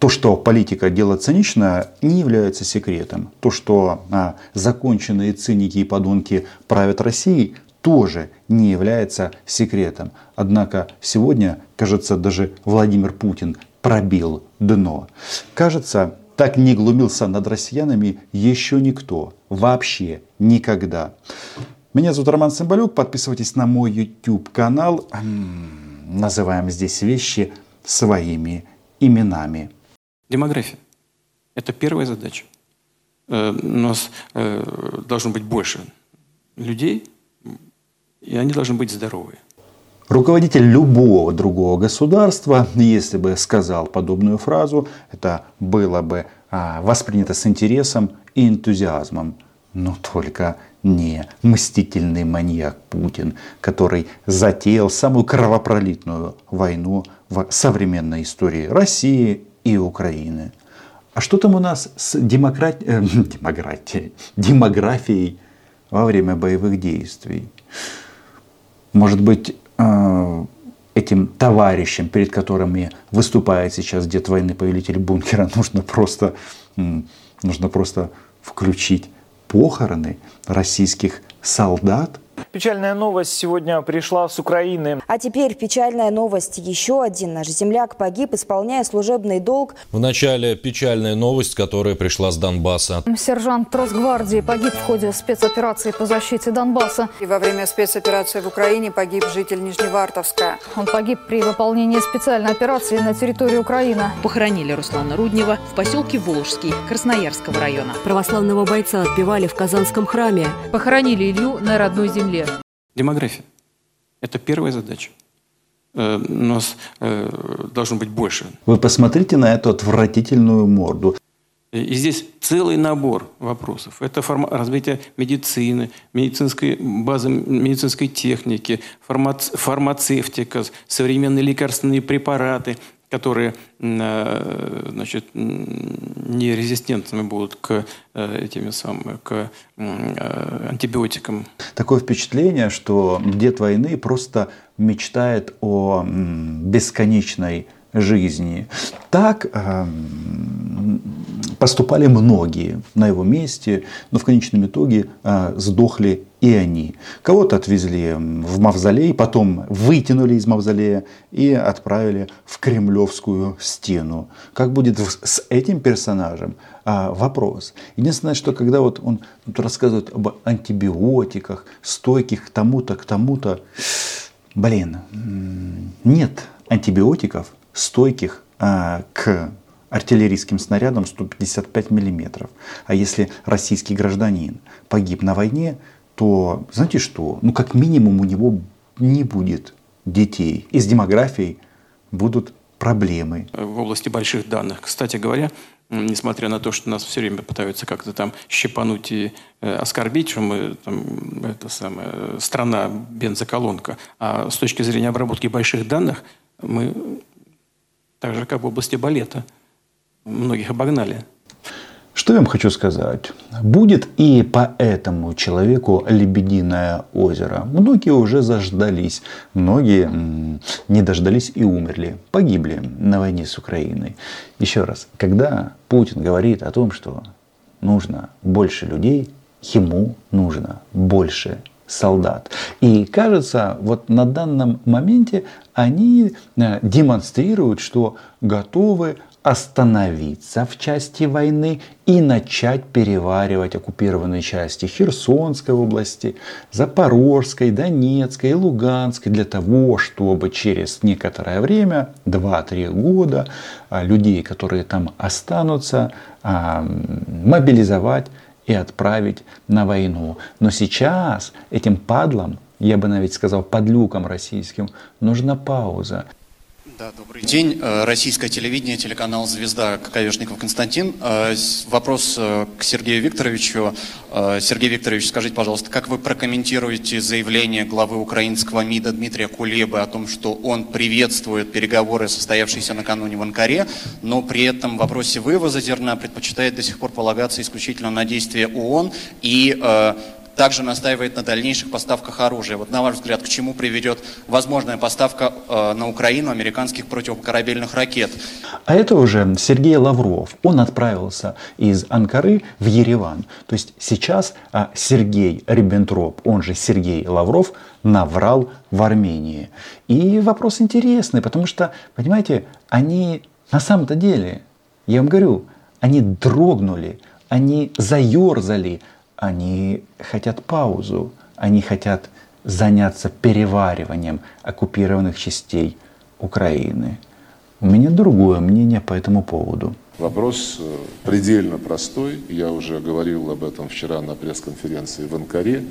То, что политика дело циничное, не является секретом. То, что а, законченные циники и подонки правят Россией, тоже не является секретом. Однако сегодня, кажется, даже Владимир Путин пробил дно. Кажется, так не глумился над россиянами еще никто. Вообще никогда. Меня зовут Роман Цымбалюк. Подписывайтесь на мой YouTube канал. Называем здесь вещи своими именами. Демография. Это первая задача. Э, у нас э, должно быть больше людей, и они должны быть здоровые. Руководитель любого другого государства, если бы сказал подобную фразу, это было бы а, воспринято с интересом и энтузиазмом. Но только не мстительный маньяк Путин, который затеял самую кровопролитную войну в современной истории России и Украины. А что там у нас с э, демократией, демографией во время боевых действий? Может быть, э, этим товарищам, перед которыми выступает сейчас дед войны, повелитель бункера, нужно просто, нужно просто включить похороны российских солдат – Печальная новость сегодня пришла с Украины. А теперь печальная новость. Еще один наш земляк погиб, исполняя служебный долг. В начале печальная новость, которая пришла с Донбасса. Сержант Росгвардии погиб в ходе спецоперации по защите Донбасса. И во время спецоперации в Украине погиб житель Нижневартовска. Он погиб при выполнении специальной операции на территории Украины. Похоронили Руслана Руднева в поселке Волжский Красноярского района. Православного бойца отпевали в Казанском храме. Похоронили Илью на родной земле земле. Демография. Это первая задача. Э, у нас э, должно быть больше. Вы посмотрите на эту отвратительную морду. И здесь целый набор вопросов. Это форма, развитие медицины, медицинской базы, медицинской техники, фармац, фармацевтика, современные лекарственные препараты, которые э, значит, не резистентными будут к э, этими самыми, к э, антибиотикам. Такое впечатление, что дед войны просто мечтает о бесконечной жизни. Так поступали многие на его месте, но в конечном итоге э, сдохли и они. Кого-то отвезли в мавзолей, потом вытянули из мавзолея и отправили в кремлевскую стену. Как будет с этим персонажем? А, вопрос. Единственное, что когда вот он тут рассказывает об антибиотиках, стойких к тому-то, к тому-то, блин, нет антибиотиков, стойких а, к артиллерийским снарядом 155 миллиметров. А если российский гражданин погиб на войне, то знаете что? Ну как минимум у него не будет детей. И с демографией будут проблемы. В области больших данных. Кстати говоря, несмотря на то, что нас все время пытаются как-то там щепануть и э, оскорбить, что мы там, это самое, страна бензоколонка, а с точки зрения обработки больших данных мы так же, как в области балета – многих обогнали. Что я вам хочу сказать? Будет и по этому человеку Лебединое озеро. Многие уже заждались, многие не дождались и умерли, погибли на войне с Украиной. Еще раз, когда Путин говорит о том, что нужно больше людей, ему нужно больше солдат. И кажется, вот на данном моменте они э, демонстрируют, что готовы остановиться в части войны и начать переваривать оккупированные части Херсонской области, Запорожской, Донецкой, Луганской, для того, чтобы через некоторое время, 2-3 года, а, людей, которые там останутся, мобилизовать и отправить на войну. Но сейчас этим падлам, я бы навіть сказал, подлюкам российским, нужна пауза. Да, добрый день. Э, российское телевидение, телеканал «Звезда» Коковешников Константин. Э, вопрос э, к Сергею Викторовичу. Сергей Викторович, скажите, пожалуйста, как вы прокомментируете заявление главы украинского МИДа Дмитрия Кулебы о том, что он приветствует переговоры, состоявшиеся накануне в Анкаре, но при этом в вопросе вывоза зерна предпочитает до сих пор полагаться исключительно на действия ООН и также настаивает на дальнейших поставках оружия. Вот на ваш взгляд, к чему приведет возможная поставка э, на Украину американских противокорабельных ракет? А это уже Сергей Лавров. Он отправился из Анкары в Ереван. То есть сейчас а, Сергей Риббентроп, он же Сергей Лавров, наврал в Армении. И вопрос интересный, потому что, понимаете, они на самом-то деле, я вам говорю, они дрогнули, они заерзали, они хотят паузу, они хотят заняться перевариванием оккупированных частей Украины. У меня другое мнение по этому поводу. Вопрос э, предельно простой. Я уже говорил об этом вчера на пресс-конференции в Анкаре.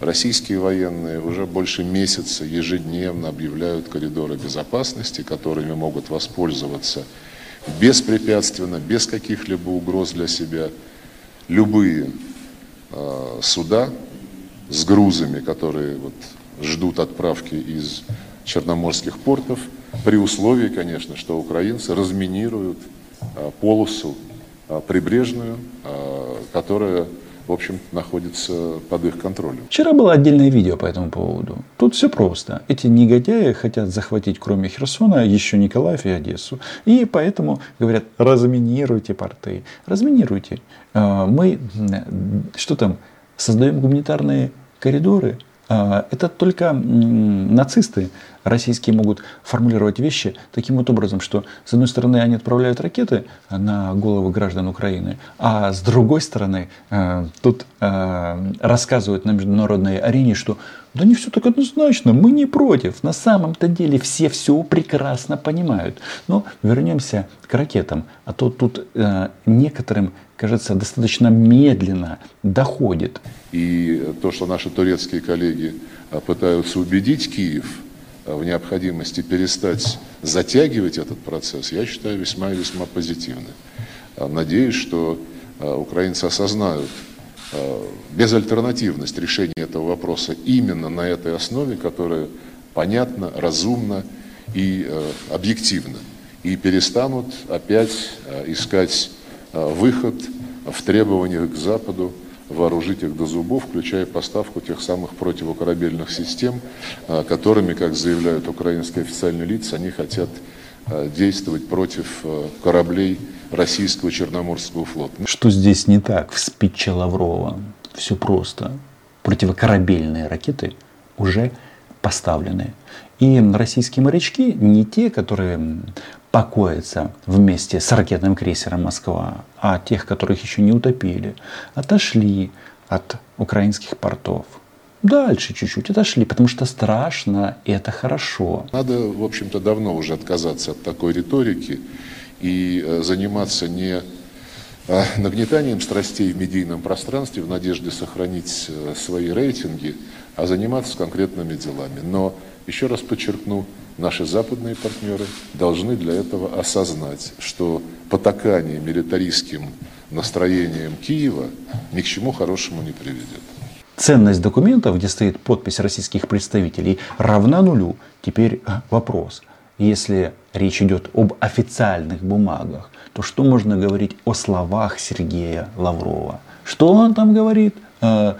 Российские военные уже больше месяца ежедневно объявляют коридоры безопасности, которыми могут воспользоваться беспрепятственно, без каких-либо угроз для себя, любые суда с грузами, которые вот, ждут отправки из черноморских портов, при условии, конечно, что украинцы разминируют э, полосу э, прибрежную, э, которая в общем, находится под их контролем. Вчера было отдельное видео по этому поводу. Тут все просто. Эти негодяи хотят захватить, кроме Херсона, еще Николаев и Одессу. И поэтому говорят, разминируйте порты. Разминируйте. А, мы, что там, создаем гуманитарные коридоры. А, это только нацисты российские могут формулировать вещи таким вот образом, что с одной стороны они отправляют ракеты на головы граждан Украины, а с другой стороны э, тут э, рассказывают на международной арене, что да не все так однозначно, мы не против. На самом-то деле все все прекрасно понимают. Но вернемся к ракетам, а то тут э, некоторым кажется, достаточно медленно доходит. И то, что наши турецкие коллеги пытаются убедить Киев Э, в необходимости перестать затягивать этот процесс, я считаю весьма и весьма позитивно. Э, надеюсь, что украинцы осознают безальтернативность решения этого вопроса именно на этой основе, которая понятна, разумна и объективна. И перестанут опять искать выход в требованиях к Западу вооружить их до зубов, включая поставку тех самых противокорабельных систем, а, которыми, как заявляют украинские официальные лица, они хотят а, действовать против кораблей российского Черноморского флота. Что здесь не так в спиче Лаврова? Все просто. Противокорабельные ракеты уже поставлены. И российские морячки не те, которые покоятся вместе с ракетным крейсером «Москва», а тех, которых еще не утопили, отошли от украинских портов. Дальше чуть-чуть отошли, потому что страшно, и это хорошо. Надо, в общем-то, давно уже отказаться от такой риторики и э, заниматься не э, нагнетанием страстей в медийном пространстве в надежде сохранить э, свои рейтинги, а заниматься конкретными делами. Но, еще раз подчеркну, наши западные партнеры должны для этого осознать, что потакание милитаристским настроением Киева ни к чему хорошему не приведет. Ценность документов, где стоит подпись российских представителей, равна нулю. Теперь э, вопрос. Если речь идет об официальных бумагах, то что можно говорить о словах Сергея Лаврова? Что он там говорит? Э,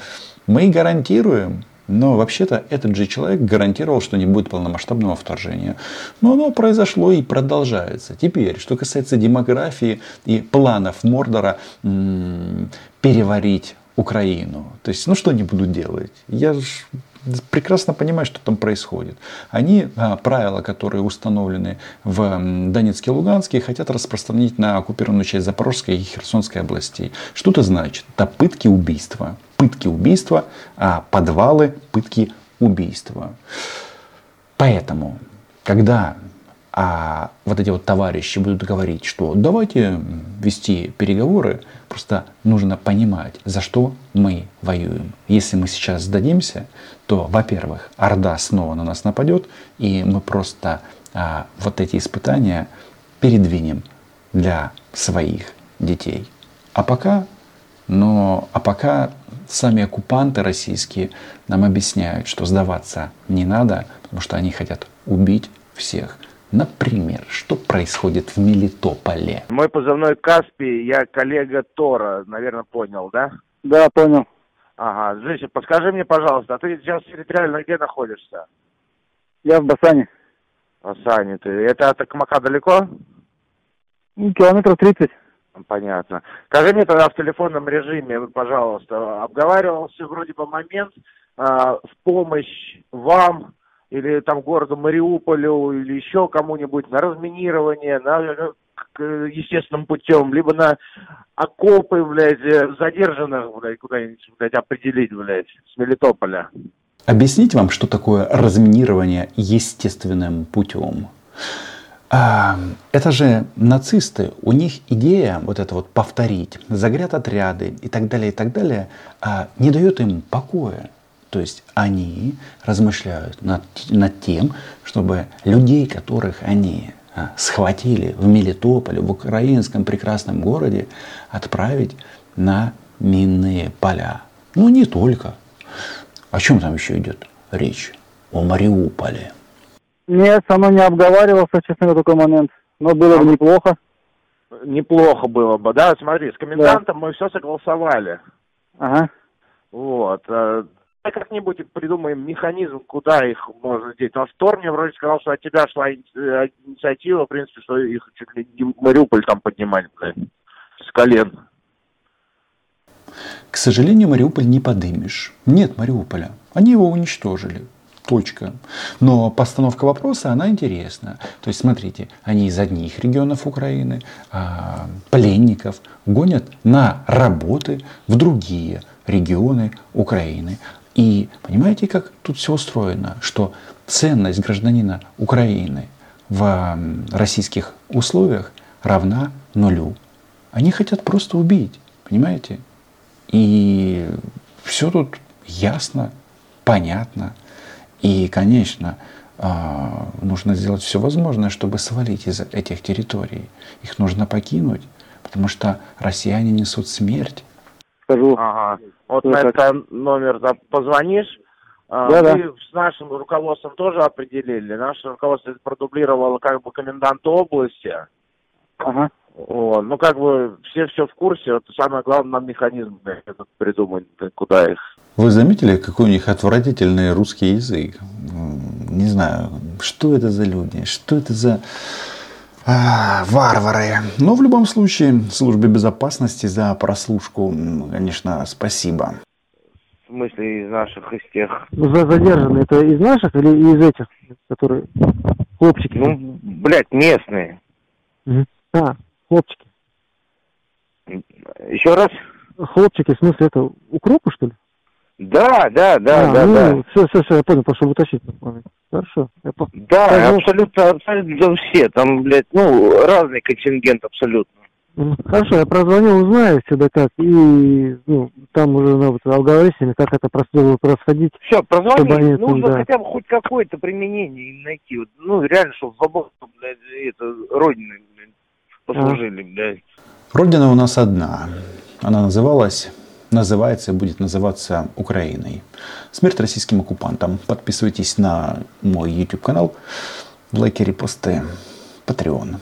мы гарантируем но вообще-то этот же человек гарантировал, что не будет полномасштабного вторжения. Но оно произошло и продолжается. Теперь, что касается демографии и планов Мордора переварить Украину. То есть, ну что они будут делать? Я же прекрасно понимаю, что там происходит. Они а, правила, которые установлены в Донецке и Луганске, хотят распространить на оккупированную часть Запорожской и Херсонской областей. Что это значит? Это пытки убийства. Пытки убийства, а подвалы пытки убийства. Поэтому, когда а вот эти вот товарищи будут говорить, что давайте вести переговоры, просто нужно понимать, за что мы воюем. Если мы сейчас сдадимся, то, во-первых, Орда снова на нас нападет, и мы просто а, вот эти испытания передвинем для своих детей. А пока, но, а пока сами оккупанты российские нам объясняют, что сдаваться не надо, потому что они хотят убить всех. Например, что происходит в Мелитополе? Мой позывной Каспий, я коллега Тора, наверное, понял, да? Да, понял. Ага, Джесси, подскажи мне, пожалуйста, а ты сейчас территориально где находишься? Я в Басане. В Басане ты. Это от Токмака далеко? Ну, километров 30. Понятно. Скажи мне тогда в телефонном режиме, пожалуйста, обговаривался вроде бы момент э, в помощь вам или там городу Мариуполю или еще кому-нибудь на разминирование, на естественным путем, либо на окопы, блядь, задержанных, блядь, куда-нибудь, блядь, определить, блядь, с Мелитополя. Объяснить вам, что такое разминирование естественным путем? Это же нацисты, у них идея вот это вот повторить, загрят отряды и так далее, и так далее, а, не дает им покоя. То есть они размышляют над, над тем, чтобы людей, которых они а, схватили в Мелитополе, в украинском прекрасном городе, отправить на минные поля. Ну не только. О чем там еще идет речь? О Мариуполе. Нет, со мной не обговаривался, честно говоря, такой момент. Но было бы неплохо. Неплохо было бы, да? Смотри, с комендантом да. мы все согласовали. Ага. Вот. Давай как-нибудь придумаем механизм, куда их можно деть. Но Штор мне вроде сказал, что от тебя шла инициатива, в принципе, что их чуть ли не Мариуполь там поднимали, блядь, с колен. К сожалению, Мариуполь не подымешь. Нет Мариуполя. Они его уничтожили. Точка. Но постановка вопроса, она интересна. То есть, смотрите, они из одних регионов Украины а, пленников гонят на работы в другие регионы Украины. И понимаете, как тут все устроено? Что ценность гражданина Украины в российских условиях равна нулю. Они хотят просто убить, понимаете? И все тут ясно, понятно. И, конечно, а, нужно сделать все возможное, чтобы свалить из этих территорий. Их нужно покинуть, потому что россияне несут смерть. Скажу. Ага. Вот на этот номер позвонишь. А, да, Мы да. с нашим руководством тоже определили. Наше руководство продублировало как бы комендант области. Ага. Вот. Ну, как бы все все в курсе. Вот самое главное нам механизм этот придумать, куда их. Вы заметили, какой у них отвратительный русский язык? Не знаю, что это за люди, что это за а, варвары. Но в любом случае, службе безопасности за прослушку, конечно, спасибо. В смысле, из наших, из тех? За задержанные, это из наших или из этих, которые хлопчики? Ну, блядь, местные. Угу. А, хлопчики. Еще раз? Хлопчики, в смысле, это укропы, что ли? Да, да, да, а, да, ну, да. Все, все, все, я понял, пошел уточнить. Хорошо. Я по... Да, Пожалуйста. абсолютно, абсолютно все. Там, блядь, ну, разный контингент абсолютно. Хорошо, я прозвоню, узнаю всегда как, и ну, там уже надо ну, алгоритмами, как это должно происходить. Все, прозвони, они, нужно да. хотя бы хоть какое-то применение им найти. Вот, ну, реально, чтобы в обоих, блядь, это, родины, блядь, послужили, а. блядь. Родина у нас одна. Она называлась называется и будет называться Украиной. Смерть российским оккупантам. Подписывайтесь на мой YouTube канал, лайки, репосты, Patreon.